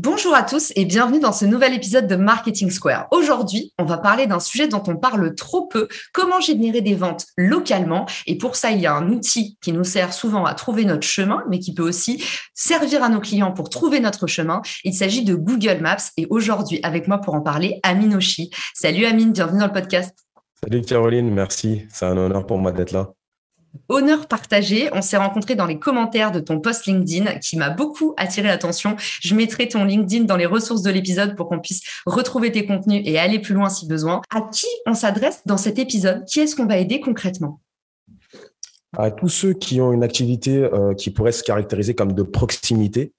Bonjour à tous et bienvenue dans ce nouvel épisode de Marketing Square. Aujourd'hui, on va parler d'un sujet dont on parle trop peu, comment générer des ventes localement. Et pour ça, il y a un outil qui nous sert souvent à trouver notre chemin, mais qui peut aussi servir à nos clients pour trouver notre chemin. Il s'agit de Google Maps. Et aujourd'hui, avec moi pour en parler, Amine Oshi. Salut Amine, bienvenue dans le podcast. Salut Caroline, merci. C'est un honneur pour moi d'être là. Honneur partagé. On s'est rencontré dans les commentaires de ton post LinkedIn qui m'a beaucoup attiré l'attention. Je mettrai ton LinkedIn dans les ressources de l'épisode pour qu'on puisse retrouver tes contenus et aller plus loin si besoin. À qui on s'adresse dans cet épisode? Qui est-ce qu'on va aider concrètement? À tous ceux qui ont une activité euh, qui pourrait se caractériser comme de proximité,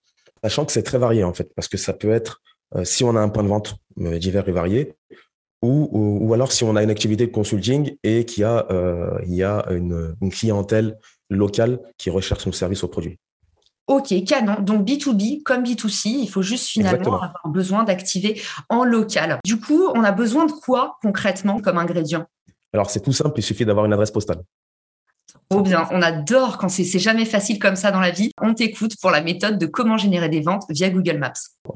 sachant que c'est très varié en fait, parce que ça peut être euh, si on a un point de vente euh, divers et varié, ou, ou, alors si on a une activité de consulting et qu'il y a, euh, il y a une, une, clientèle locale qui recherche nos services ou produits. Ok, canon. Donc B2B comme B2C, il faut juste finalement Exactement. avoir besoin d'activer en local. Du coup, on a besoin de quoi concrètement comme ingrédient? Alors c'est tout simple, il suffit d'avoir une adresse postale. Trop bien, on adore quand c'est jamais facile comme ça dans la vie. On t'écoute pour la méthode de comment générer des ventes via Google Maps.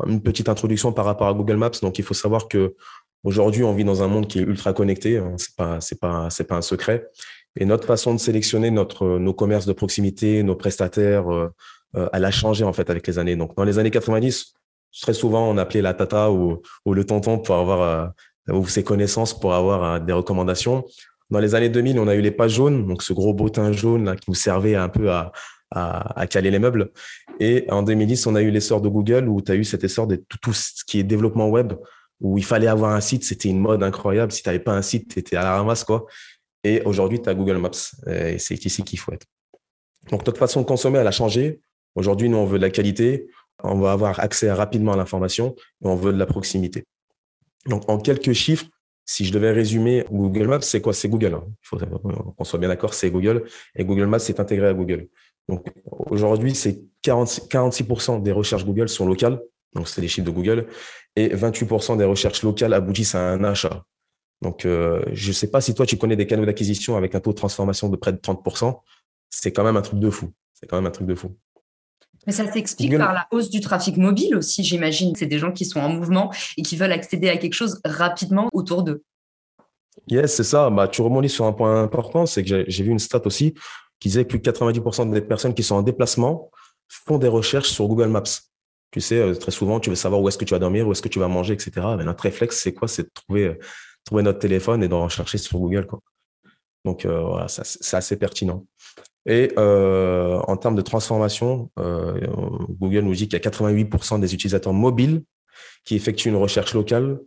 Une petite introduction par rapport à Google Maps. Donc il faut savoir que Aujourd'hui, on vit dans un monde qui est ultra connecté. Hein, c'est pas, un secret. Et notre façon de sélectionner nos commerces de proximité, nos prestataires, euh, euh, elle a changé en fait avec les années. Donc, dans les années 90, très souvent, on appelait la tata ou, le tonton pour avoir euh, ou ses connaissances pour avoir des recommandations. Dans les années 2000, on a eu les pages jaunes, donc ce gros bottin jaune qui nous servait un peu à, caler les meubles. Et en 2010, on a eu l'essor de Google où tu as eu cet essor de tout ce qui est développement web où il fallait avoir un site, c'était une mode incroyable. Si tu n'avais pas un site, tu étais à la ramasse, quoi. Et aujourd'hui, tu as Google Maps. Et c'est ici qu'il faut être. Donc, notre façon de consommer, elle a changé. Aujourd'hui, nous, on veut de la qualité. On va avoir accès rapidement à l'information et on veut de la proximité. Donc, en quelques chiffres, si je devais résumer Google Maps, c'est quoi? C'est Google. Hein. Il faut qu'on soit bien d'accord, c'est Google. Et Google Maps est intégré à Google. Donc, aujourd'hui, c'est 46% des recherches Google sont locales. Donc, c'est les chiffres de Google et 28% des recherches locales aboutissent à un achat. Donc, euh, je ne sais pas si toi, tu connais des canaux d'acquisition avec un taux de transformation de près de 30%. C'est quand même un truc de fou. C'est quand même un truc de fou. Mais ça s'explique Google... par la hausse du trafic mobile aussi, j'imagine. C'est des gens qui sont en mouvement et qui veulent accéder à quelque chose rapidement autour d'eux. Yes, c'est ça. Bah, tu rebondis sur un point important, c'est que j'ai vu une stat aussi qui disait que plus de 90% des personnes qui sont en déplacement font des recherches sur Google Maps. Tu sais, euh, très souvent, tu veux savoir où est-ce que tu vas dormir, où est-ce que tu vas manger, etc. Mais notre réflexe, c'est quoi? C'est de trouver, euh, trouver notre téléphone et d'en rechercher sur Google. Quoi. Donc, euh, voilà, c'est assez pertinent. Et euh, en termes de transformation, euh, Google nous dit qu'il y a 88% des utilisateurs mobiles qui effectuent une recherche locale.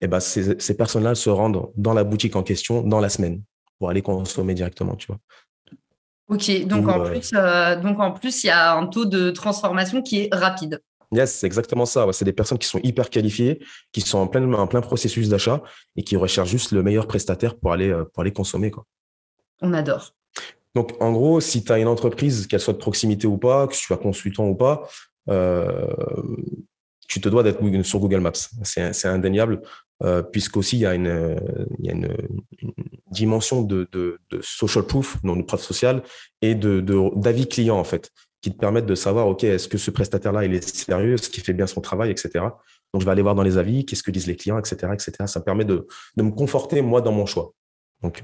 Et ben, ces, ces personnes-là se rendent dans la boutique en question dans la semaine pour aller consommer directement, tu vois. Ok, donc, Ou, en plus, donc en plus, il y a un taux de transformation qui est rapide. Yes, c'est exactement ça. Ouais, c'est des personnes qui sont hyper qualifiées, qui sont en plein, en plein processus d'achat et qui recherchent juste le meilleur prestataire pour aller, pour aller consommer. Quoi. On adore. Donc, en gros, si tu as une entreprise, qu'elle soit de proximité ou pas, que tu sois consultant ou pas, euh, tu te dois d'être sur Google Maps. C'est indéniable, euh, puisqu'aussi il y a une, il y a une, une dimension de, de, de, social proof, donc de preuve sociale, et de d'avis client en fait qui te permettent de savoir, OK, est-ce que ce prestataire-là, il est sérieux, est-ce qu'il fait bien son travail, etc. Donc, je vais aller voir dans les avis, qu'est-ce que disent les clients, etc., etc. Ça me permet de, de me conforter, moi, dans mon choix. Donc,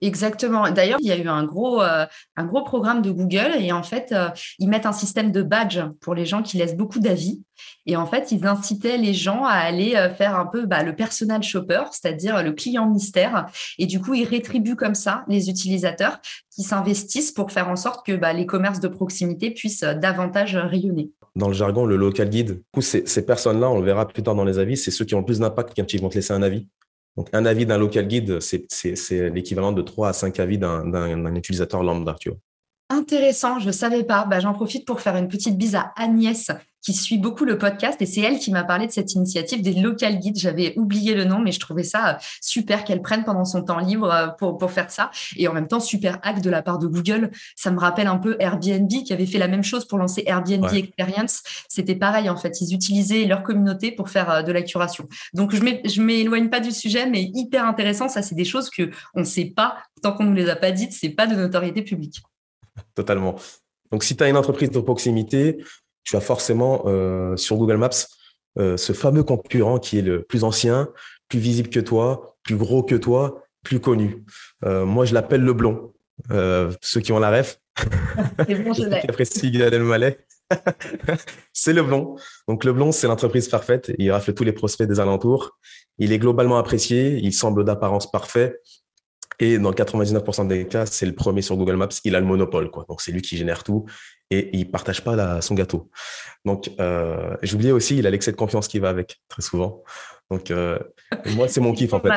Exactement. D'ailleurs, il y a eu un gros, euh, un gros programme de Google et en fait, euh, ils mettent un système de badge pour les gens qui laissent beaucoup d'avis. Et en fait, ils incitaient les gens à aller euh, faire un peu bah, le personal shopper, c'est-à-dire le client mystère. Et du coup, ils rétribuent comme ça les utilisateurs qui s'investissent pour faire en sorte que bah, les commerces de proximité puissent davantage rayonner. Dans le jargon, le local guide, du coup, ces, ces personnes-là, on le verra plus tard dans les avis, c'est ceux qui ont le plus d'impact quand ils vont te laisser un avis. Donc, un avis d'un local guide, c'est l'équivalent de 3 à 5 avis d'un utilisateur lambda, tu. Intéressant, je ne savais pas. Bah, J'en profite pour faire une petite bise à Agnès qui suit beaucoup le podcast et c'est elle qui m'a parlé de cette initiative des local guides. J'avais oublié le nom, mais je trouvais ça euh, super qu'elle prenne pendant son temps libre euh, pour, pour faire ça. Et en même temps, super hack de la part de Google. Ça me rappelle un peu Airbnb qui avait fait la même chose pour lancer Airbnb Experience. C'était pareil, en fait. Ils utilisaient leur communauté pour faire euh, de la curation. Donc, je ne m'éloigne pas du sujet, mais hyper intéressant. Ça, c'est des choses qu'on ne sait pas tant qu'on ne nous les a pas dites. C'est pas de notoriété publique. Totalement. Donc, si tu as une entreprise de proximité, tu as forcément euh, sur Google Maps euh, ce fameux concurrent qui est le plus ancien, plus visible que toi, plus gros que toi, plus connu. Euh, moi, je l'appelle le blond. ceux qui ont la ref, bon, c'est le blond. Donc le blond, c'est l'entreprise parfaite. Il rafle tous les prospects des alentours. Il est globalement apprécié. Il semble d'apparence parfait. Et dans 99% des cas, c'est le premier sur Google Maps. Il a le monopole, quoi. Donc c'est lui qui génère tout et il partage pas son gâteau. Donc euh, j'oubliais aussi, il a l'excès de confiance qui va avec très souvent. Donc euh, moi, c'est mon kiff en fait.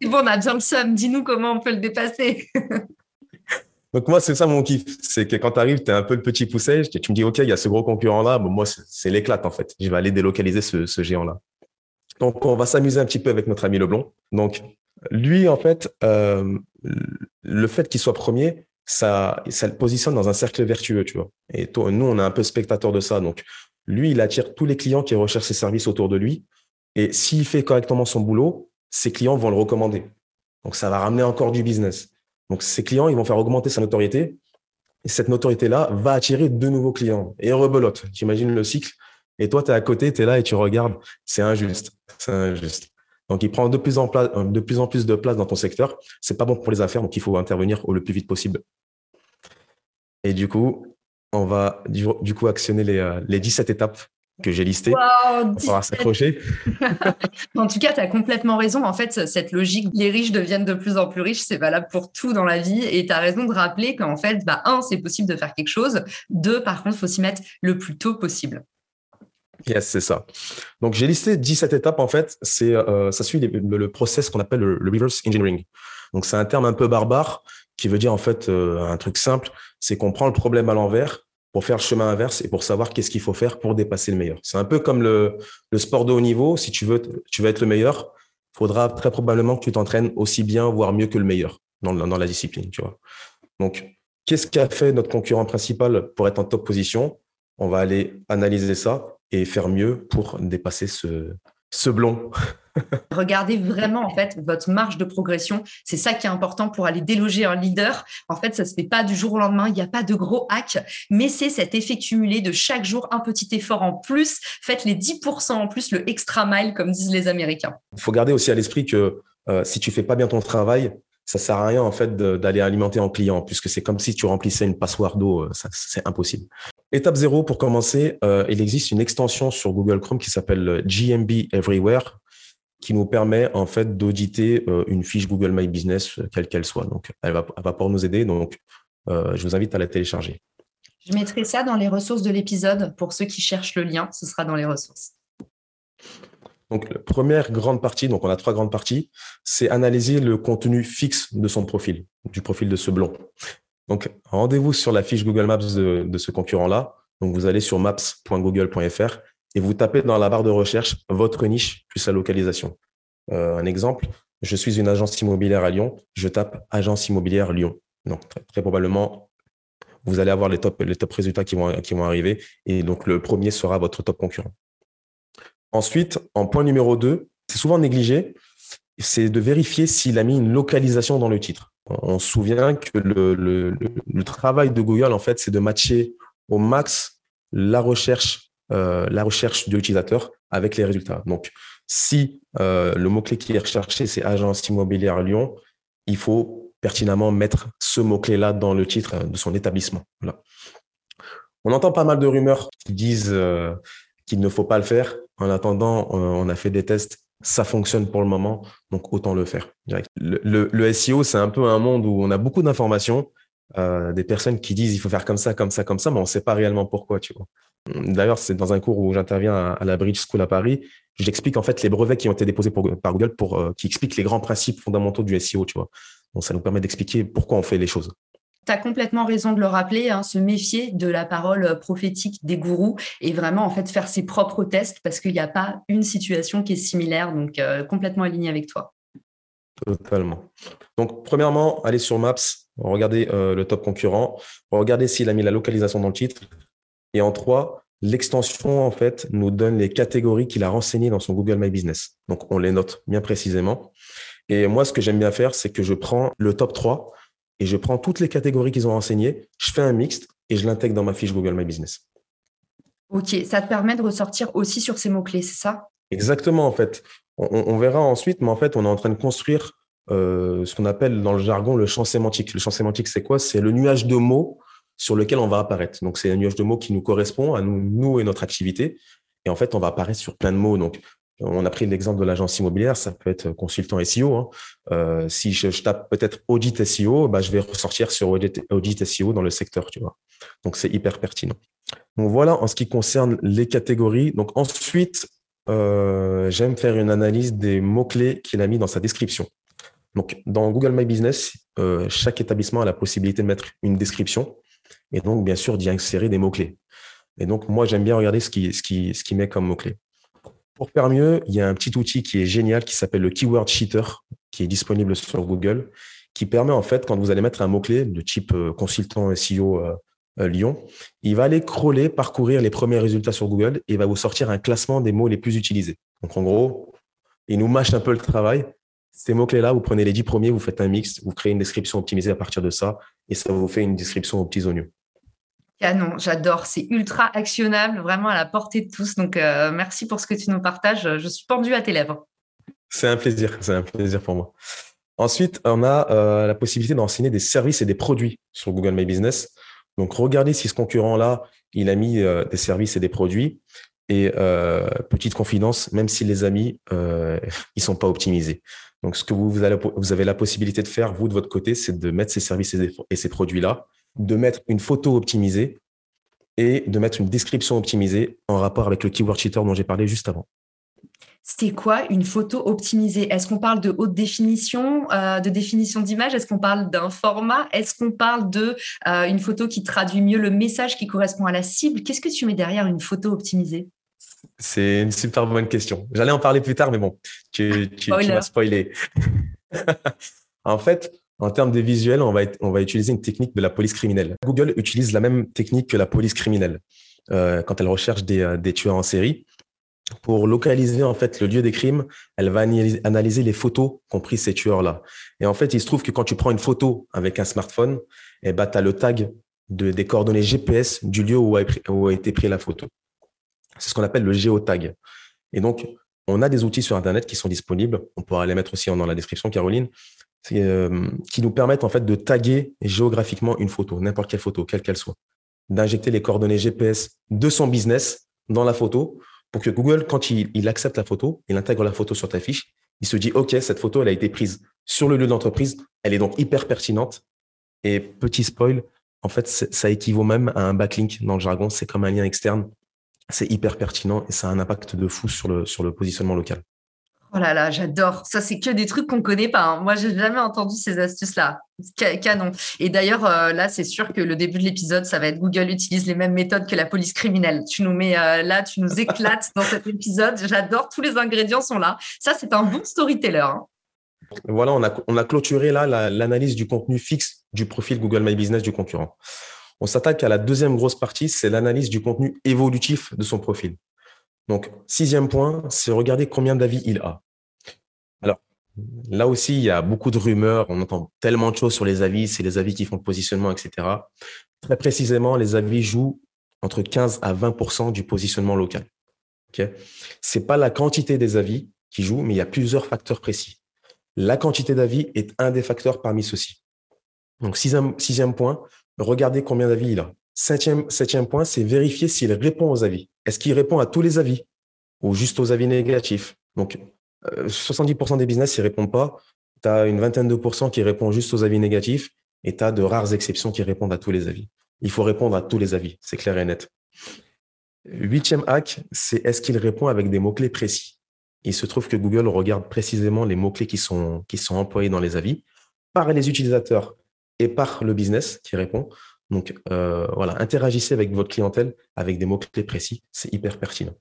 C'est bon, on a somme. Dis-nous comment on peut le dépasser. Donc moi, c'est ça mon kiff. C'est que quand tu arrives, tu es un peu le petit pousset. Tu me dis, OK, il y a ce gros concurrent-là. moi, c'est l'éclate en fait. Je vais aller délocaliser ce, ce géant-là. Donc on va s'amuser un petit peu avec notre ami Leblond. Donc lui, en fait, euh, le fait qu'il soit premier, ça, ça le positionne dans un cercle vertueux, tu vois. Et toi, nous, on est un peu spectateur de ça. Donc, lui, il attire tous les clients qui recherchent ses services autour de lui. Et s'il fait correctement son boulot, ses clients vont le recommander. Donc, ça va ramener encore du business. Donc, ses clients, ils vont faire augmenter sa notoriété. Et cette notoriété-là va attirer de nouveaux clients. Et rebelote. Tu imagines le cycle. Et toi, tu es à côté, tu es là et tu regardes. C'est injuste. C'est injuste. Donc, il prend de plus en, de plus en plus de place dans ton secteur. C'est pas bon pour les affaires, donc il faut intervenir le plus vite possible. Et du coup, on va du, coup actionner les, euh, les 17 étapes que j'ai listées. Wow, on va s'accrocher. en tout cas, tu as complètement raison. En fait, cette logique, les riches deviennent de plus en plus riches, c'est valable pour tout dans la vie. Et tu as raison de rappeler qu'en fait, bah, un, c'est possible de faire quelque chose. Deux, par contre, il faut s'y mettre le plus tôt possible. Yes, c'est ça. Donc, j'ai listé 17 étapes, en fait. C'est, euh, ça suit le, process qu'on appelle le, reverse engineering. Donc, c'est un terme un peu barbare qui veut dire, en fait, euh, un truc simple. C'est qu'on prend le problème à l'envers pour faire le chemin inverse et pour savoir qu'est-ce qu'il faut faire pour dépasser le meilleur. C'est un peu comme le, le sport de haut niveau. Si tu veux, tu veux être le meilleur, il faudra très probablement que tu t'entraînes aussi bien, voire mieux que le meilleur dans, dans la discipline, tu vois. Donc, qu'est-ce qu'a fait notre concurrent principal pour être en top position? On va aller analyser ça et faire mieux pour dépasser ce, ce blond. Regardez vraiment en fait votre marge de progression. C'est ça qui est important pour aller déloger un leader. En fait, ça se fait pas du jour au lendemain. Il n'y a pas de gros hack, mais c'est cet effet cumulé de chaque jour un petit effort en plus. Faites les 10% en plus, le extra mile, comme disent les Américains. Il faut garder aussi à l'esprit que euh, si tu fais pas bien ton travail, ça sert à rien en fait d'aller alimenter en client, puisque c'est comme si tu remplissais une passoire d'eau. Euh, c'est impossible. Étape zéro, pour commencer, euh, il existe une extension sur Google Chrome qui s'appelle GMB Everywhere, qui nous permet en fait d'auditer euh, une fiche Google My Business, euh, quelle qu'elle soit. Donc, elle va, elle va pouvoir nous aider. Donc, je vous invite à la télécharger. Je mettrai ça dans les ressources de l'épisode pour ceux qui cherchent le lien. Ce sera dans les ressources. Donc, la première grande partie, donc on a trois grandes parties, c'est analyser le contenu fixe de son profil, du profil de ce blond. Donc, rendez-vous sur la fiche Google Maps de, ce concurrent-là. Donc, vous allez sur maps.google.fr et vous tapez dans la barre de recherche votre niche plus la localisation. Euh, un exemple, je suis une agence immobilière à Lyon, je tape agence immobilière Lyon. Donc, très, probablement, vous allez avoir les top, les résultats qui vont, qui vont arriver et donc le premier sera votre top concurrent. Ensuite, en point numéro 2, c'est souvent négligé, c'est de vérifier s'il a mis une localisation dans le titre. On se souvient que le, travail de Google, en fait, c'est de matcher au max la recherche, euh, la recherche de l'utilisateur avec les résultats. Donc, si euh, le mot-clé qui est recherché, c'est agence immobilière Lyon, il faut pertinemment mettre ce mot-clé-là dans le titre de son établissement. On entend pas mal de rumeurs qui disent euh, qu'il ne faut pas le faire. En attendant, on a fait des tests, ça fonctionne pour le moment, donc autant le faire. Le, SEO, c'est un peu un monde où on a beaucoup d'informations, euh, des personnes qui disent il faut faire comme ça, comme ça, comme ça, mais on ne sait pas réellement pourquoi, tu. D'ailleurs, c'est dans un cours où j'interviens à, la Bridge School à Paris, j'explique en fait les brevets qui ont été déposés par Google euh, qui expliquent les grands principes fondamentaux du SEO, tu vois. Ça nous permet d'expliquer pourquoi on fait les choses. Tu as complètement raison de le rappeler, hein, se méfier de la parole prophétique des gourous et vraiment en fait faire ses propres tests parce qu'il n'y a pas une situation qui est similaire, donc euh, complètement aligné avec toi. Totalement. Donc premièrement, allez sur Maps, regardez euh, le top concurrent, regardez s'il a mis la localisation dans le titre. Et en trois, l'extension en fait nous donne les catégories qu'il a renseignées dans son Google My Business. Donc on les note bien précisément. Et moi, ce que j'aime bien faire, c'est que je prends le top 3 et je prends toutes les catégories qu'ils ont renseignées, je fais un mixte et je l'intègre dans ma fiche Google My Business. Ok, ça te permet de ressortir aussi sur ces mots-clés, c'est ça? Exactement, en fait. On, verra ensuite, mais en fait, on est en train de construire euh, ce qu'on appelle dans le jargon le champ sémantique. Le champ sémantique, c'est quoi? C'est le nuage de mots sur lequel on va apparaître. Donc, c'est un nuage de mots qui nous correspond à nous, nous et notre activité. Et en fait, on va apparaître sur plein de mots. Donc, on a pris l'exemple de l'agence immobilière, ça peut être consultant SEO. Hein. Euh, si je, tape peut-être audit SEO, bah, je vais ressortir sur audit, SEO dans le secteur, tu vois. Donc c'est hyper pertinent. Donc voilà en ce qui concerne les catégories. Donc ensuite, euh, j'aime faire une analyse des mots-clés qu'il a mis dans sa description. Donc dans Google My Business, euh, chaque établissement a la possibilité de mettre une description et donc bien sûr d'y insérer des mots-clés. Et donc moi j'aime bien regarder ce qui, ce qui, ce qui met comme mots-clés. Pour faire mieux, il y a un petit outil qui est génial qui s'appelle le Keyword Cheater, qui est disponible sur Google, qui permet en fait, quand vous allez mettre un mot-clé de type euh, consultant SEO euh, euh, Lyon, il va aller crawler, parcourir les premiers résultats sur Google et va vous sortir un classement des mots les plus utilisés. Donc en gros, il nous mâche un peu le travail. Ces mots-clés-là, vous prenez les dix premiers, vous faites un mix, vous créez une description optimisée à partir de ça et ça vous fait une description aux petits oignons. Canon, j'adore. C'est ultra actionnable, vraiment à la portée de tous. Donc, euh, merci pour ce que tu nous partages. Je suis pendu à tes lèvres. C'est un plaisir. C'est un plaisir pour moi. Ensuite, on a euh, la possibilité d'enseigner des services et des produits sur Google My Business. Donc, regardez si ce concurrent-là, il a mis euh, des services et des produits. Et petite confidence, même si les amis, ils sont pas optimisés. Donc, ce que vous, vous, avez la possibilité de faire, vous, de votre côté, c'est de mettre ces services et ces produits-là de mettre une photo optimisée et de mettre une description optimisée en rapport avec le keyword cheater dont j'ai parlé juste avant. C'est quoi une photo optimisée? Est-ce qu'on parle de haute définition, euh, de définition d'image? Est-ce qu'on parle d'un format? Est-ce qu'on parle de euh, une photo qui traduit mieux le message qui correspond à la cible? Qu'est-ce que tu mets derrière une photo optimisée? C'est une super bonne question. J'allais en parler plus tard, mais bon, tu, tu, tu m'as spoilé. en fait, en termes de visuels, on va, utiliser une technique de la police criminelle. Google utilise la même technique que la police criminelle euh, quand elle recherche des, euh, des, tueurs en série. Pour localiser en fait le lieu des crimes, elle va analyser les photos qu'ont pris ces tueurs-là. Et en fait, il se trouve que quand tu prends une photo avec un smartphone, eh ben, tu as le tag de, des coordonnées GPS du lieu où a, où a été pris la photo. C'est ce qu'on appelle le géotag. Et donc, on a des outils sur Internet qui sont disponibles. On pourra les mettre aussi dans la description, Caroline, euh, qui nous permettent en fait de taguer géographiquement une photo, n'importe quelle photo, quelle qu'elle soit, d'injecter les coordonnées GPS de son business dans la photo pour que Google, quand il, accepte la photo, il intègre la photo sur ta fiche, il se dit OK, cette photo elle a été prise sur le lieu d'entreprise, elle est donc hyper pertinente. Et petit spoil, en fait, ça équivaut même à un backlink dans le jargon, c'est comme un lien externe. C'est hyper pertinent et ça a un impact de fou sur le, sur le positionnement local. Oh là là, j'adore. Ça, c'est que des trucs qu'on ne connaît pas. Hein. Moi, j'ai jamais entendu ces astuces-là. Canon. Et d'ailleurs, euh, là, c'est sûr que le début de l'épisode, ça va être Google utilise les mêmes méthodes que la police criminelle. Tu nous mets euh, là, tu nous éclates dans cet épisode. J'adore. Tous les ingrédients sont là. Ça, c'est un bon storyteller. Hein. Voilà, on a, on a clôturé là l'analyse du contenu fixe du profil Google My Business du concurrent. On s'attaque à la deuxième grosse partie, c'est l'analyse du contenu évolutif de son profil. Donc, sixième point, c'est regarder combien d'avis il a. Là aussi, il y a beaucoup de rumeurs. On entend tellement de choses sur les avis. C'est les avis qui font le positionnement, etc. Très précisément, les avis jouent entre 15 à 20% du positionnement local. Okay Ce n'est pas la quantité des avis qui joue, mais il y a plusieurs facteurs précis. La quantité d'avis est un des facteurs parmi ceux-ci. Donc, sixième, point, regardez combien d'avis il a. Septième, point, c'est vérifier s'il répond aux avis. Est-ce qu'il répond à tous les avis ou juste aux avis négatifs? 70% euh, des business, ils répondent pas. Tu as une vingtaine de pourcents qui répondent juste aux avis négatifs et tu as de rares exceptions qui répondent à tous les avis. Il faut répondre à tous les avis, c'est clair et net. Huitième hack, c'est est-ce qu'il répond avec des mots-clés précis? Il se trouve que Google regarde précisément les mots-clés qui sont, qui sont employés dans les avis par les utilisateurs et par le business qui répond. Donc euh, voilà, interagissez avec votre clientèle avec des mots-clés précis, c'est hyper pertinent.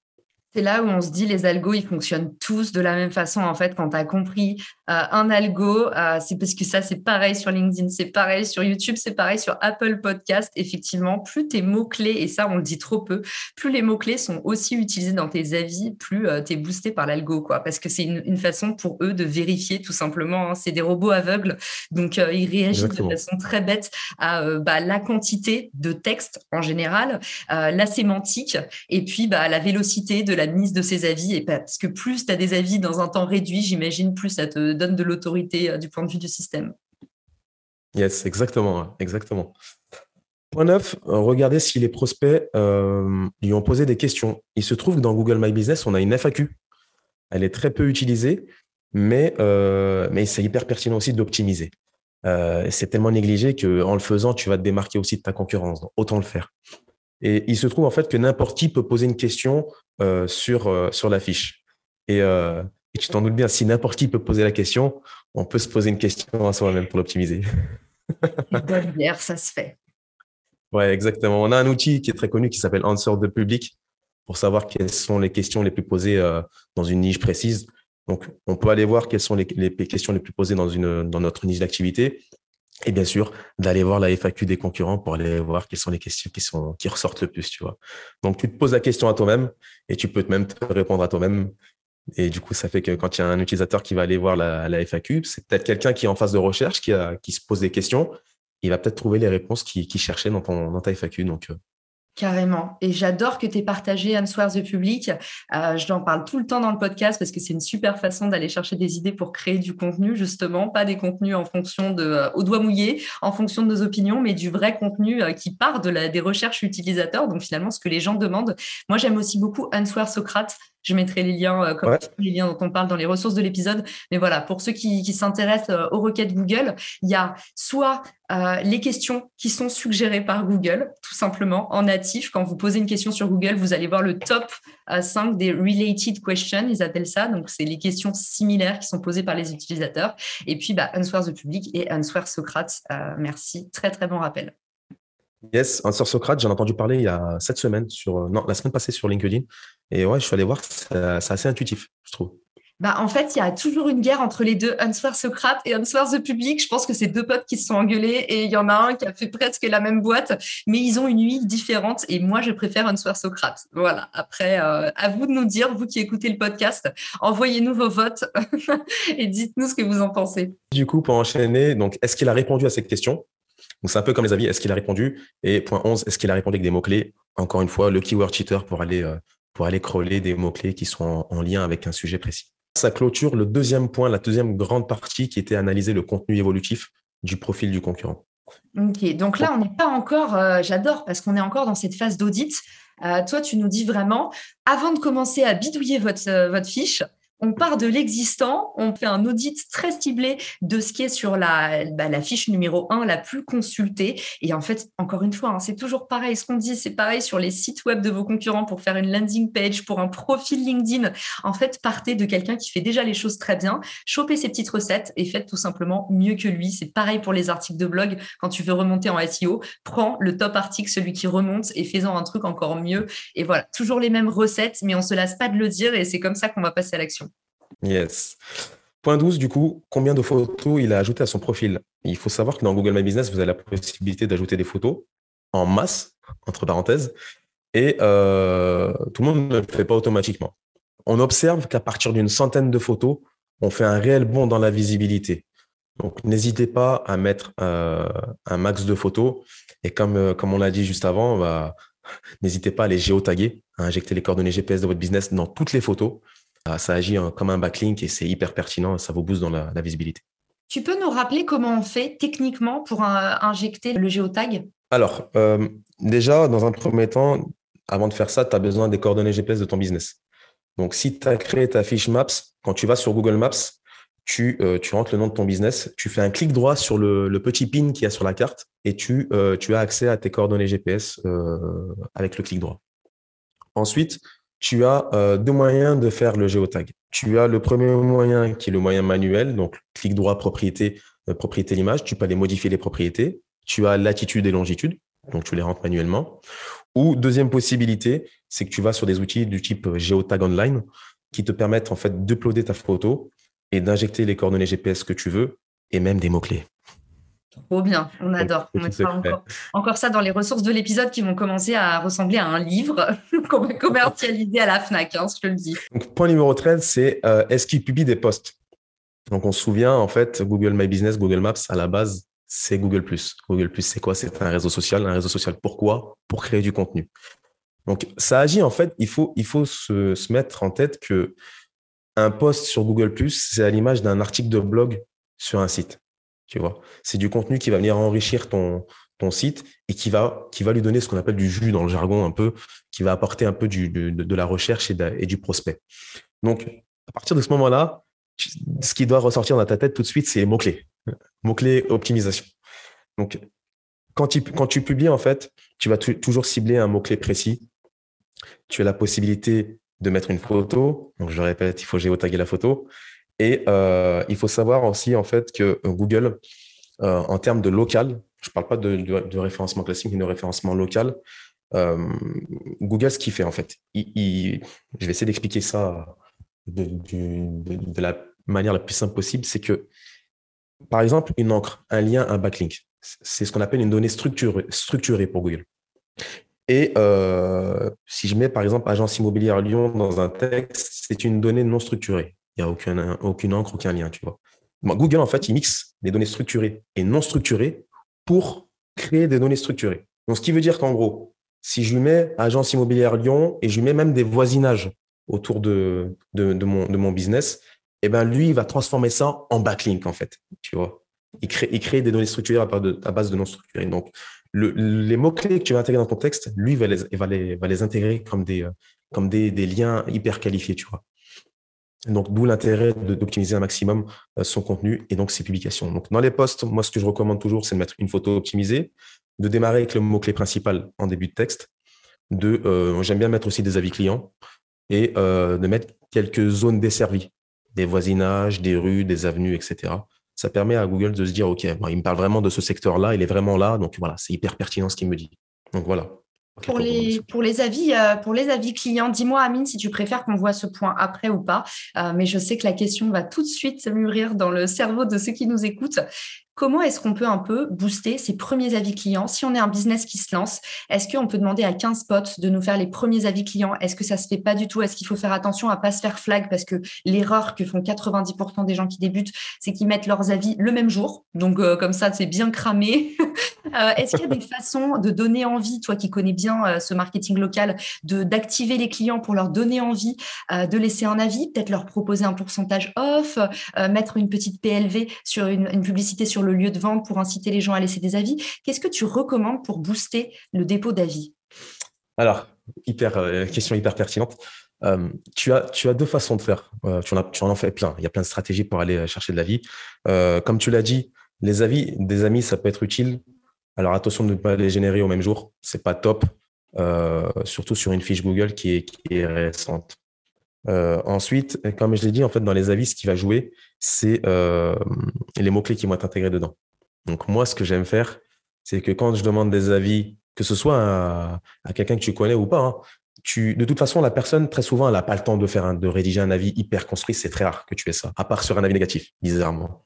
C'est là où on se dit les algos, ils fonctionnent tous de la même façon. En fait, quand tu compris un algo, euh, c'est parce que ça, c'est pareil sur LinkedIn, c'est pareil sur YouTube, c'est pareil sur Apple Podcast. Effectivement, plus tes mots-clés, et ça, on le dit trop peu, plus les mots-clés sont aussi utilisés dans tes avis, plus euh, tu es boosté par l'algo, quoi. Parce que c'est une, façon pour eux de vérifier tout simplement. Hein. C'est des robots aveugles. Donc, ils réagissent de façon très bête à bah, la quantité de texte en général, la sémantique, et puis bah, la vélocité de la mise de ses avis. Et parce que plus tu as des avis dans un temps réduit, j'imagine, plus ça te donne de l'autorité euh, du point de vue du système. Yes, exactement. exactement. Point 9, euh, regardez si les prospects euh, lui ont posé des questions. Il se trouve que dans Google My Business, on a une FAQ. Elle est très peu utilisée, mais, mais c'est hyper pertinent aussi d'optimiser. c'est tellement négligé qu'en le faisant, tu vas te démarquer aussi de ta concurrence. autant le faire. Et il se trouve en fait que n'importe qui peut poser une question sur, sur. Euh, et, tu t'en doutes bien, si n'importe qui peut poser la question, on peut se poser une question à soi-même pour l'optimiser. Bière, ça se fait. Ouais, exactement. On a un outil qui est très connu qui s'appelle Answer the Public pour savoir quelles sont les questions les plus posées dans une niche précise. Donc, on peut aller voir quelles sont les, les questions les plus posées dans, une, dans notre niche d'activité et bien sûr, d'aller voir la FAQ des concurrents pour aller voir quelles sont les questions qui, sont, qui ressortent le plus, tu vois. Donc, tu te poses la question à toi-même et tu peux même te répondre à toi-même. Et du coup, ça fait que quand il y a un utilisateur qui va aller voir la, FAQ, c'est peut-être quelqu'un qui est en phase de recherche, qui, se pose des questions. Il va peut-être trouver les réponses qu'il cherchait dans, ta FAQ. Donc, euh, Carrément. Et j'adore que tu aies partagé Answers the Public. Euh, je t'en parle tout le temps dans le podcast parce que c'est une super façon d'aller chercher des idées pour créer du contenu, justement. Pas des contenus en fonction de, euh, au doigt mouillé, en fonction de nos opinions, mais du vrai contenu qui part de des recherches utilisateurs. Donc finalement, ce que les gens demandent. Moi, j'aime aussi beaucoup Answer Socrate. Je mettrai les liens, euh, comme les liens dont on parle dans les ressources de l'épisode. Mais voilà, pour ceux qui, s'intéressent euh, aux requêtes Google, il y a soit euh, les questions qui sont suggérées par Google, tout simplement en natif. Quand vous posez une question sur Google, vous allez voir le top 5 des related questions, ils appellent ça. Donc, c'est les questions similaires qui sont posées par les utilisateurs. Et puis, bah, the Public et Answer Socrate. merci. Très, très bon rappel. Yes, Answer Socrate, j'en ai entendu parler il y a sept semaines, sur, non, la semaine passée sur LinkedIn. Et ouais, je suis allé voir, c'est assez intuitif, je trouve. Bah, en fait, il y a toujours une guerre entre les deux, Answer Socrate et Answer the Public. Je pense que c'est deux potes qui se sont engueulés et il y en a un qui a fait presque la même boîte, mais ils ont une huile différente et moi, je préfère Answer Socrate. Voilà. Après, euh, à vous de nous dire, vous qui écoutez le podcast, envoyez-nous vos votes et dites-nous ce que vous en pensez. Du coup, pour enchaîner, donc, est-ce qu'il a répondu à cette question? Donc, c'est un peu comme les avis. Est-ce qu'il a répondu? Et point 11, est-ce qu'il a répondu avec des mots-clés? Encore une fois, le keyword cheater pour aller, euh, pour aller crawler des mots-clés qui sont en, lien avec un sujet précis. Ça clôture le deuxième point, la deuxième grande partie qui était analyser le contenu évolutif du profil du concurrent. Ok, donc là, on n'est pas encore, euh, j'adore, parce qu'on est encore dans cette phase d'audit. Euh, toi, tu nous dis vraiment, avant de commencer à bidouiller votre, votre fiche, on part de l'existant, on fait un audit très ciblé de ce qui est sur la, bah, fiche numéro 1, la plus consultée. Et en fait, encore une fois, hein, c'est toujours pareil. Ce qu'on dit, c'est pareil sur les sites web de vos concurrents pour faire une landing page, pour un profil LinkedIn. En fait, partez de quelqu'un qui fait déjà les choses très bien, chopez ses petites recettes et faites tout simplement mieux que lui. C'est pareil pour les articles de blog. Quand tu veux remonter en SEO, prends le top article, celui qui remonte et fais-en un truc encore mieux. Et voilà, toujours les mêmes recettes, mais on se lasse pas de le dire et c'est comme ça qu'on va passer à l'action. Yes. Point 12, du coup, combien de photos il a ajouté à son profil? Il faut savoir que dans Google My Business, vous avez la possibilité d'ajouter des photos en masse, entre parenthèses, et euh, tout le monde ne le fait pas automatiquement. On observe qu'à partir d'une centaine de photos, on fait un réel bond dans la visibilité. Donc, n'hésitez pas à mettre euh, un max de photos. Et comme, euh, on l'a dit juste avant, bah, n'hésitez pas à les géotaguer, à injecter les coordonnées GPS de votre business dans toutes les photos ça agit comme un backlink et c'est hyper pertinent, ça vous booste dans la, visibilité. Tu peux nous rappeler comment on fait techniquement pour injecter le géotag? Alors, euh, déjà, dans un premier temps, avant de faire ça, tu as besoin des coordonnées GPS de ton business. Donc, si tu as créé ta fiche Maps, quand tu vas sur Google Maps, tu, euh, tu rentres le nom de ton business, tu fais un clic droit sur le, petit pin qu'il y a sur la carte et tu, euh, tu as accès à tes coordonnées GPS avec le clic droit. Ensuite, tu as deux moyens de faire le géotag. Tu as le premier moyen qui est le moyen manuel, donc clic droit propriété, propriété l'image. Tu peux aller modifier les propriétés. Tu as latitude et longitude, donc tu les rentres manuellement. Ou deuxième possibilité, c'est que tu vas sur des outils du type Geotag Online qui te permettent en fait d'uploader ta photo et d'injecter les coordonnées GPS que tu veux et même des mots-clés. Trop bien, on adore. On mettra encore, ça dans les ressources de l'épisode qui vont commencer à ressembler à un livre qu'on va commercialiser à la FNAC, hein, je te le dis. point numéro 13, c'est euh, est-ce qu'il publie des posts? Donc on se souvient, en fait, Google My Business, Google Maps, à la base, c'est Google ⁇ Google ⁇ c'est quoi? C'est un réseau social. Un réseau social, pourquoi? Pour créer du contenu. Donc, ça agit, en fait, il faut, il faut se, se mettre en tête que un post sur Google ⁇ c'est à l'image d'un article de blog sur un site. C'est du contenu qui va venir enrichir ton, ton site et qui va, qui va lui donner ce qu'on appelle du jus dans le jargon un peu, qui va apporter un peu du, de, de, la recherche et, du prospect. Donc, à partir de ce moment-là, ce qui doit ressortir dans ta tête tout de suite, c'est les mots-clés. Mots-clés optimisation. Donc, quand tu, quand tu publies, en fait, tu vas toujours cibler un mot-clé précis. Tu as la possibilité de mettre une photo. Donc, je répète, il faut géotaguer la photo. Et euh, il faut savoir aussi, en fait, que Google, euh, en termes de local, je ne parle pas de, référencement classique, mais de référencement local, euh, Google, ce qu'il fait, en fait, il, je vais essayer d'expliquer ça de, la manière la plus simple possible, c'est que, par exemple, une encre, un lien, un backlink, c'est ce qu'on appelle une donnée structurée, pour Google. Et euh, si je mets par exemple agence immobilière Lyon dans un texte, c'est une donnée non structurée. Il n'y a aucune, encre, aucun lien, tu vois. Google, en fait, il mixe des données structurées et non structurées pour créer des données structurées. Donc, ce qui veut dire qu'en gros, si je lui mets agence immobilière Lyon et je lui mets même des voisinages autour de, de, mon, de mon business, eh ben, lui, il va transformer ça en backlink, en fait, tu vois. Il crée, il crée des données structurées à, base de non structurées. Donc, le, les mots-clés que tu vas intégrer dans ton texte, lui, va les, va les, va les intégrer comme des, comme des, des liens hyper qualifiés, tu vois. Donc, d'où l'intérêt d'optimiser un maximum euh, son contenu et donc ses publications. Donc, dans les posts, moi, ce que je recommande toujours, c'est de mettre une photo optimisée, de démarrer avec le mot-clé principal en début de texte. De, euh, j'aime bien mettre aussi des avis clients et euh, de mettre quelques zones desservies, des voisinages, des rues, des avenues, etc. Ça permet à Google de se dire, OK, il me parle vraiment de ce secteur-là, il est vraiment là, donc voilà, c'est hyper pertinent ce qu'il me dit. Donc voilà. Pour les, pour les avis, euh, pour les avis clients, dis-moi Amine si tu préfères qu'on voit ce point après ou pas. Euh, mais je sais que la question va tout de suite mûrir dans le cerveau de ceux qui nous écoutent. Comment est-ce qu'on peut un peu booster ces premiers avis clients? Si on est un business qui se lance, est-ce qu'on peut demander à 15 potes de nous faire les premiers avis clients? Est-ce que ça se fait pas du tout? Est-ce qu'il faut faire attention à pas se faire flag Parce que l'erreur que font 90% des gens qui débutent, c'est qu'ils mettent leurs avis le même jour. Donc, euh, comme ça, c'est bien cramé. Euh, est-ce qu'il y a des façons de donner envie, toi qui connais bien euh, ce marketing local, d'activer les clients pour leur donner envie de laisser un avis Peut-être leur proposer un pourcentage off, mettre une petite PLV sur une, publicité sur le lieu de vente pour inciter les gens à laisser des avis? Qu'est-ce que tu recommandes pour booster le dépôt d'avis? Alors, hyper, euh, question hyper pertinente. Euh, tu, as, deux façons de faire. Euh, tu, en as, tu en fais plein. Il y a plein de stratégies pour aller chercher de l'avis. comme tu l'as dit, les avis des amis, ça peut être utile. Alors attention de ne pas les générer au même jour. C'est pas top, surtout sur une fiche Google qui est, récente. Euh, ensuite, comme je l'ai dit, en fait, dans les avis, ce qui va jouer, c'est euh, les mots-clés qui vont être intégrés dedans. Donc, moi, ce que j'aime faire, c'est que quand je demande des avis, que ce soit à, quelqu'un que tu connais ou pas, hein, de toute façon, la personne, très souvent, elle n'a pas le temps de faire de rédiger un avis hyper construit. C'est très rare que tu aies ça, à part sur un avis négatif, bizarrement.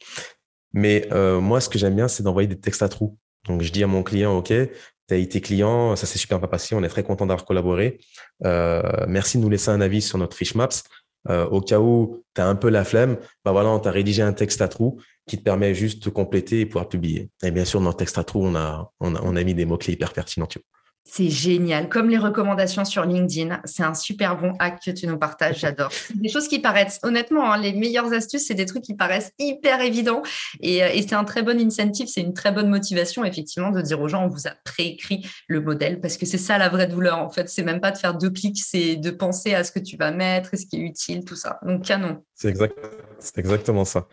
Mais euh, moi, ce que j'aime bien, c'est d'envoyer des textes à trous. Donc, je dis à mon client, OK, tu as été client, ça s'est super bien passé, on est très content d'avoir collaboré. Euh, merci de nous laisser un avis sur notre fiche Maps. Euh, au cas où tu un peu la flemme, bah voilà, on t'a rédigé un texte à trous qui te permet juste de compléter et pouvoir publier. Et bien sûr, dans le texte à trous, on a, on a, on a mis des mots-clés hyper pertinents. C'est génial. Comme les recommandations sur LinkedIn, c'est un super bon hack que tu nous partages. J'adore. Des choses qui paraissent, honnêtement, hein, les meilleures astuces, c'est des trucs qui paraissent hyper évidents. Et, euh, et c'est un très bon incentive, c'est une très bonne motivation, effectivement, de dire aux gens, on vous a préécrit le modèle parce que c'est ça la vraie douleur. En fait, c'est même pas de faire deux clics, c'est de penser à ce que tu vas mettre et ce qui est utile, tout ça. Donc, canon. C'est exact, exactement ça.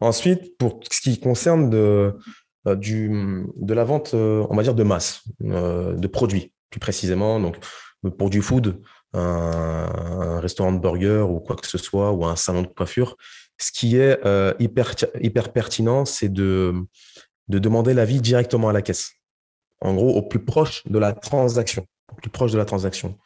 Ensuite, pour ce qui concerne de, du, de la vente, euh, on va dire, de masse, euh, de produits, plus précisément. Donc, pour du food, un, restaurant de burger ou quoi que ce soit, ou un salon de coiffure, ce qui est hyper, hyper pertinent, c'est de, de demander l'avis directement à la caisse. En gros, au plus proche de la transaction. Au plus proche de la transaction.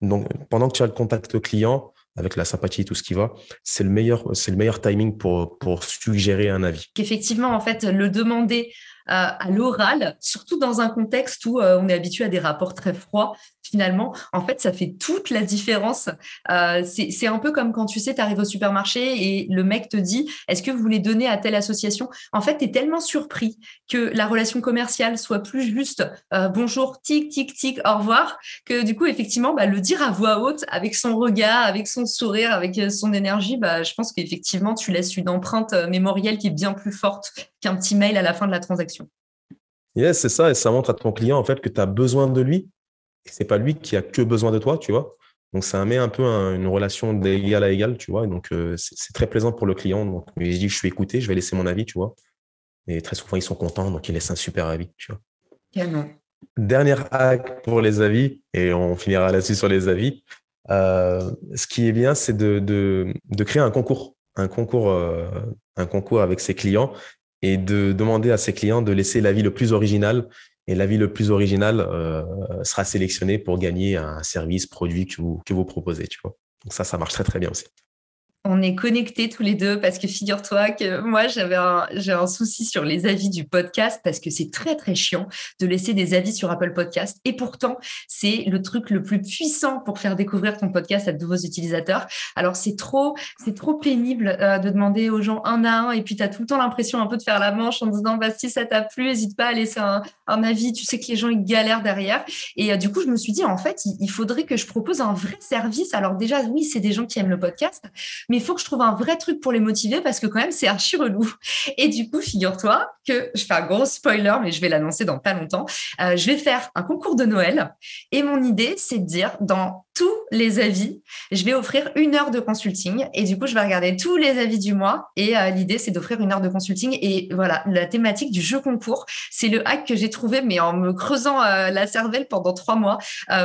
Donc, pendant que tu as le contact client, avec la sympathie et tout ce qui va, c'est le meilleur, timing pour, pour suggérer un avis. Effectivement, en fait, le demander euh, à l'oral, surtout dans un contexte où euh, on est habitué à des rapports très froids, finalement, en fait, ça fait toute la différence. Euh, c'est un peu comme quand tu sais, tu arrives au supermarché et le mec te dit, est-ce que vous voulez donner à telle association? En fait, tu es tellement surpris que la relation commerciale soit plus juste bonjour, tic, tic, tic, au revoir, que du coup, effectivement, bah, le dire à voix haute, avec son regard, avec son sourire, avec son énergie, bah, je pense qu'effectivement, tu laisses une empreinte mémorielle qui est bien plus forte qu'un petit mail à la fin de la transaction. Yes, c'est ça, et ça montre à ton client en fait que tu as besoin de lui, c'est pas lui qui a que besoin de toi, tu vois. Donc ça met un peu une relation d'égal à égal, tu vois. Donc euh, c'est très plaisant pour le client. Donc il dit je suis écouté, je vais laisser mon avis, tu vois. Et très souvent ils sont contents, donc ils laissent un super avis, tu vois. Canon. Dernière hack pour les avis, et on finira là-dessus sur les avis. Euh, ce qui est bien, c'est de, de, créer un concours, un concours, euh, un concours avec ses clients et de demander à ses clients de laisser l'avis le plus original. Et l'avis le plus original euh, sera sélectionné pour gagner un service, produit que vous, proposez. Tu vois. Donc ça, ça marche très très bien aussi on est connectés tous les deux parce que figure-toi que moi, j'avais un, j'ai un souci sur les avis du podcast parce que c'est très, très chiant de laisser des avis sur Apple Podcast. Et pourtant, c'est le truc le plus puissant pour faire découvrir ton podcast à de nouveaux utilisateurs. Alors, c'est trop, c'est trop pénible euh, de demander aux gens un à un et puis tu as tout le temps l'impression un peu de faire la manche en disant, bah, si ça t'a plu, n'hésite pas à laisser un, avis. Tu sais que les gens, ils galèrent derrière. Et euh, du coup, je me suis dit, en fait, il, il faudrait que je propose un vrai service. Alors déjà, oui, c'est des gens qui aiment le podcast, mais il faut que je trouve un vrai truc pour les motiver parce que quand même, c'est archi relou. Et du coup, figure-toi que je fais un gros spoiler, mais je vais l'annoncer dans pas longtemps. Euh, je vais faire un concours de Noël et mon idée, c'est de dire dans tous les avis, je vais offrir une heure de consulting et du coup, je vais regarder tous les avis du mois et euh, l'idée, c'est d'offrir une heure de consulting et voilà, la thématique du jeu concours, c'est le hack que j'ai trouvé, mais en me creusant euh, la cervelle pendant trois mois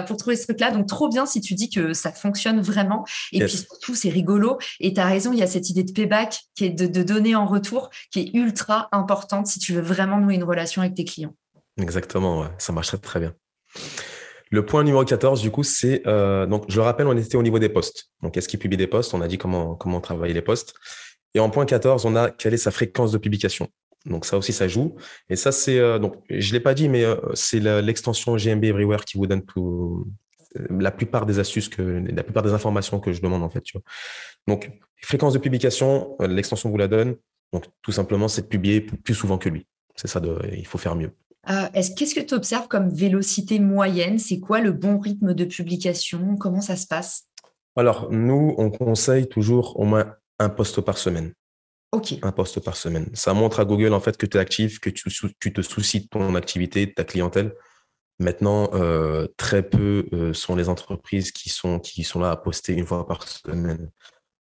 pour trouver ce truc-là. Donc, trop bien si tu dis que ça fonctionne vraiment et puis surtout, c'est rigolo et tu as raison, il y a cette idée de payback qui est de, de donner en retour qui est ultra importante si tu veux vraiment nouer une relation avec tes clients. Exactement, ça marche très, bien. Le point numéro 14, du coup, c'est, euh, donc je le rappelle, on était au niveau des postes. Donc, est-ce qu'il publie des postes? On a dit comment, comment travailler les postes. Et en point 14, on a quelle est sa fréquence de publication. Donc, ça aussi, ça joue. Et ça, c'est, euh, donc, je ne l'ai pas dit, mais euh, c'est l'extension GMB Everywhere qui vous donne tout, la plupart des astuces, que, la plupart des informations que je demande, en fait. Donc, fréquence de publication, l'extension vous la donne. Donc, tout simplement, c'est de publier plus souvent que lui. C'est ça, de, il faut faire mieux. Euh, qu'est-ce que tu observes comme vélocité moyenne? C'est quoi le bon rythme de publication? Comment ça se passe? Alors, nous, on conseille toujours au moins un poste par semaine. OK. Un poste par semaine. Ça montre à Google en fait que tu es actif, que tu, te soucies de ton activité, de ta clientèle. Maintenant, euh, très peu euh, sont les entreprises qui sont, qui sont là à poster une fois par semaine.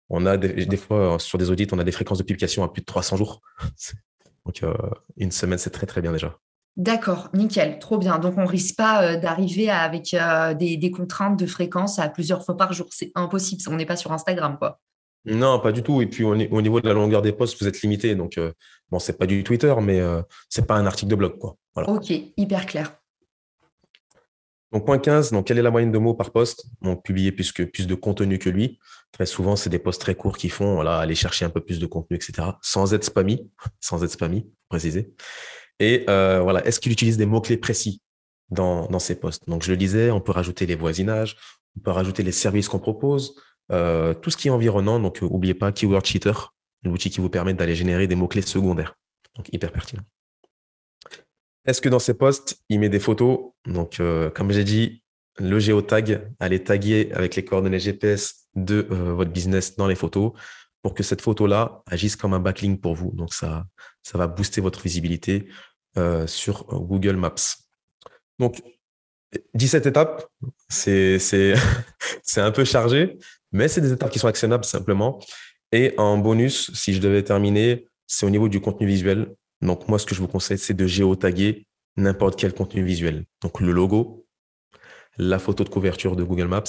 On a des, fois, sur des audits, on a des fréquences de publication à plus de 300 jours. Donc, euh, une semaine, c'est très, très bien déjà. D'accord, nickel, trop bien. Donc, on ne risque pas euh, d'arriver avec euh, des, contraintes de fréquence à plusieurs fois par jour. C'est impossible. On n'est pas sur Instagram, quoi. Non, pas du tout. Et puis, au, niveau de la longueur des posts, vous êtes limité. Donc, bon, c'est pas du Twitter, mais c'est pas un article de blog, quoi. Ok, hyper clair. Donc, point 15, donc, quelle est la moyenne de mots par poste? Donc, plus, que, plus de contenu que lui. Très souvent, c'est des posts très courts qui font voilà, aller chercher un peu plus de contenu, etc. Sans être spammy, sans être spammy, préciser. Et euh, voilà, est-ce qu'il utilise des mots-clés précis dans, dans ses posts? Donc, je le disais, on peut rajouter les voisinages, on peut rajouter les services qu'on propose, euh, tout ce qui est environnant. Donc, n'oubliez pas Keyword Cheater, l'outil qui vous permet d'aller générer des mots-clés secondaires. Donc, hyper pertinent. Est-ce que dans ces posts, il met des photos? Donc, euh, comme j'ai dit, le géotag, allez taguer avec les coordonnées GPS de euh, votre business dans les photos pour que cette photo-là agisse comme un backlink pour vous. Donc, ça, va booster votre visibilité euh, sur Google Maps. Donc, 17 étapes, c'est un peu chargé, mais c'est des étapes qui sont actionnables simplement. Et en bonus, si je devais terminer, c'est au niveau du contenu visuel. Donc, moi, ce que je vous conseille, c'est de géotaguer n'importe quel contenu visuel. Donc, le logo, la photo de couverture de Google Maps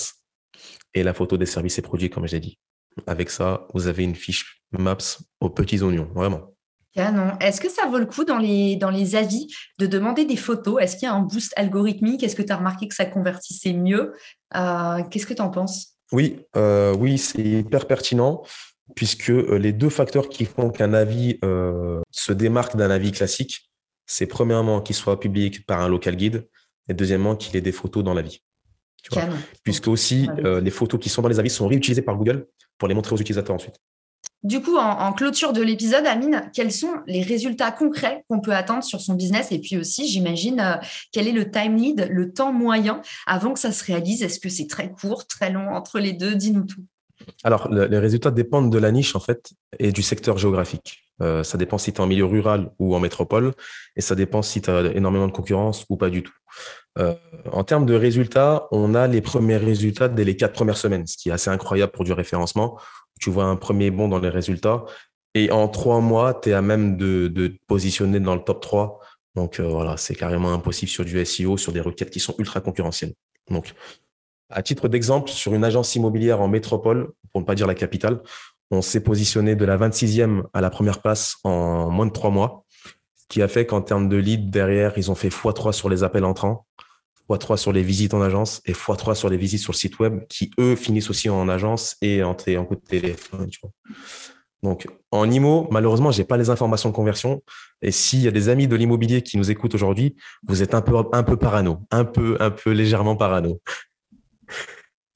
et la photo des services et produits, comme j'ai dit. Avec ça, vous avez une fiche Maps aux petits oignons, vraiment. Canon. Est-ce que ça vaut le coup dans les, dans les avis de demander des photos? Est-ce qu'il y a un boost algorithmique? Est-ce que tu as remarqué que ça convertissait mieux? Euh, Qu'est-ce que tu en penses? Oui, euh, oui, c'est hyper pertinent puisque euh, les deux facteurs qui font qu'un avis se démarque d'un avis classique, c'est premièrement qu'il soit public par un local guide et deuxièmement qu'il ait des photos dans l'avis. Puisque aussi, les photos qui sont dans les avis sont réutilisées par Google pour les montrer aux utilisateurs ensuite. Du coup, en, clôture de l'épisode, Amine, quels sont les résultats concrets qu'on peut attendre sur son business? Et puis aussi, j'imagine, euh, quel est le time lead, le temps moyen avant que ça se réalise? Est-ce que c'est très court, très long entre les deux? Dis-nous tout. Alors, les résultats dépendent de la niche, en fait, et du secteur géographique. Euh, ça dépend si tu es en milieu rural ou en métropole, et ça dépend si tu as énormément de concurrence ou pas du tout. Euh, en termes de résultats, on a les premiers résultats dès les quatre premières semaines, ce qui est assez incroyable pour du référencement tu vois un premier bond dans les résultats. Et en trois mois, tu es à même de, te positionner dans le top 3. Donc euh, voilà, c'est carrément impossible sur du SEO, sur des requêtes qui sont ultra concurrentielles. Donc, à titre d'exemple, sur une agence immobilière en métropole, pour ne pas dire la capitale, on s'est positionné de la 26e à la première place en moins de trois mois, ce qui a fait qu'en termes de lead derrière, ils ont fait x3 sur les appels entrants, x3 sur les visites en agence et x3 sur les visites sur le site web qui, eux, finissent aussi en agence et en, en coup de téléphone. Donc, en IMO, malheureusement, j'ai pas les informations de conversion. Et s'il y a des amis de l'immobilier qui nous écoutent aujourd'hui, vous êtes un peu, un peu parano, un peu, un peu légèrement parano.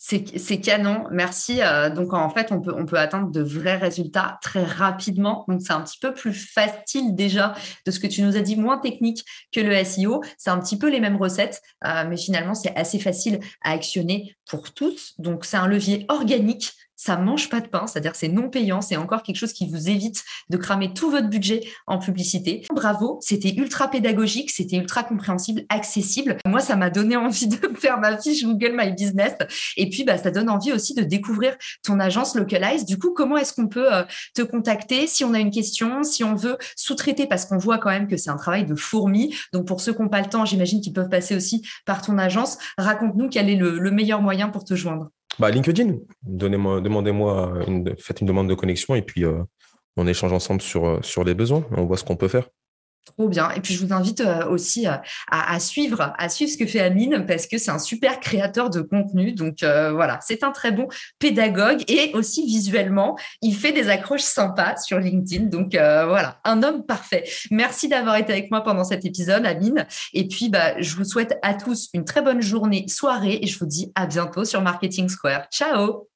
C'est canon, merci. Euh, donc en fait, on peut, atteindre de vrais résultats très rapidement. Donc c'est un petit peu plus facile déjà de ce que tu nous as dit, moins technique que le SEO. C'est un petit peu les mêmes recettes, euh, mais finalement c'est assez facile à actionner pour tous. Donc c'est un levier organique ça mange pas de pain, c'est-à-dire c'est non payant, c'est encore quelque chose qui vous évite de cramer tout votre budget en publicité. Bravo, c'était ultra pédagogique, c'était ultra compréhensible, accessible. Moi, ça m'a donné envie de faire ma fiche Google My Business. Et puis, bah, ça donne envie aussi de découvrir ton agence Localize. Du coup, comment est-ce qu'on peut euh, te contacter si on a une question, si on veut sous-traiter, parce qu'on voit quand même que c'est un travail de fourmi. Donc, pour ceux qui n'ont pas le temps, j'imagine qu'ils peuvent passer aussi par ton agence. Raconte-nous quel est le meilleur moyen pour te joindre. Bah, LinkedIn, Donnez-moi, demandez-moi, une, faites une demande de connexion et puis euh, on échange ensemble sur, euh, sur les besoins. On voit ce qu'on peut faire. Trop bien. Et puis, je vous invite euh, aussi euh, à, suivre, à suivre ce que fait Amine parce que c'est un super créateur de contenu. Donc, euh, voilà, c'est un très bon pédagogue et aussi visuellement, il fait des accroches sympas sur LinkedIn. Donc, voilà, un homme parfait. Merci d'avoir été avec moi pendant cet épisode, Amine. Et puis, bah, je vous souhaite à tous une très bonne journée, soirée et je vous dis à bientôt sur Marketing Square. Ciao.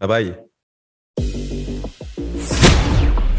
Bye bye.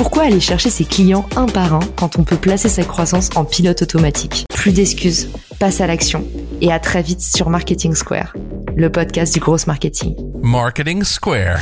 Pourquoi aller chercher ses clients un par un quand on peut placer sa croissance en pilote automatique Plus d'excuses, passe à l'action et à très vite sur Marketing Square le podcast du gros marketing. Marketing Square.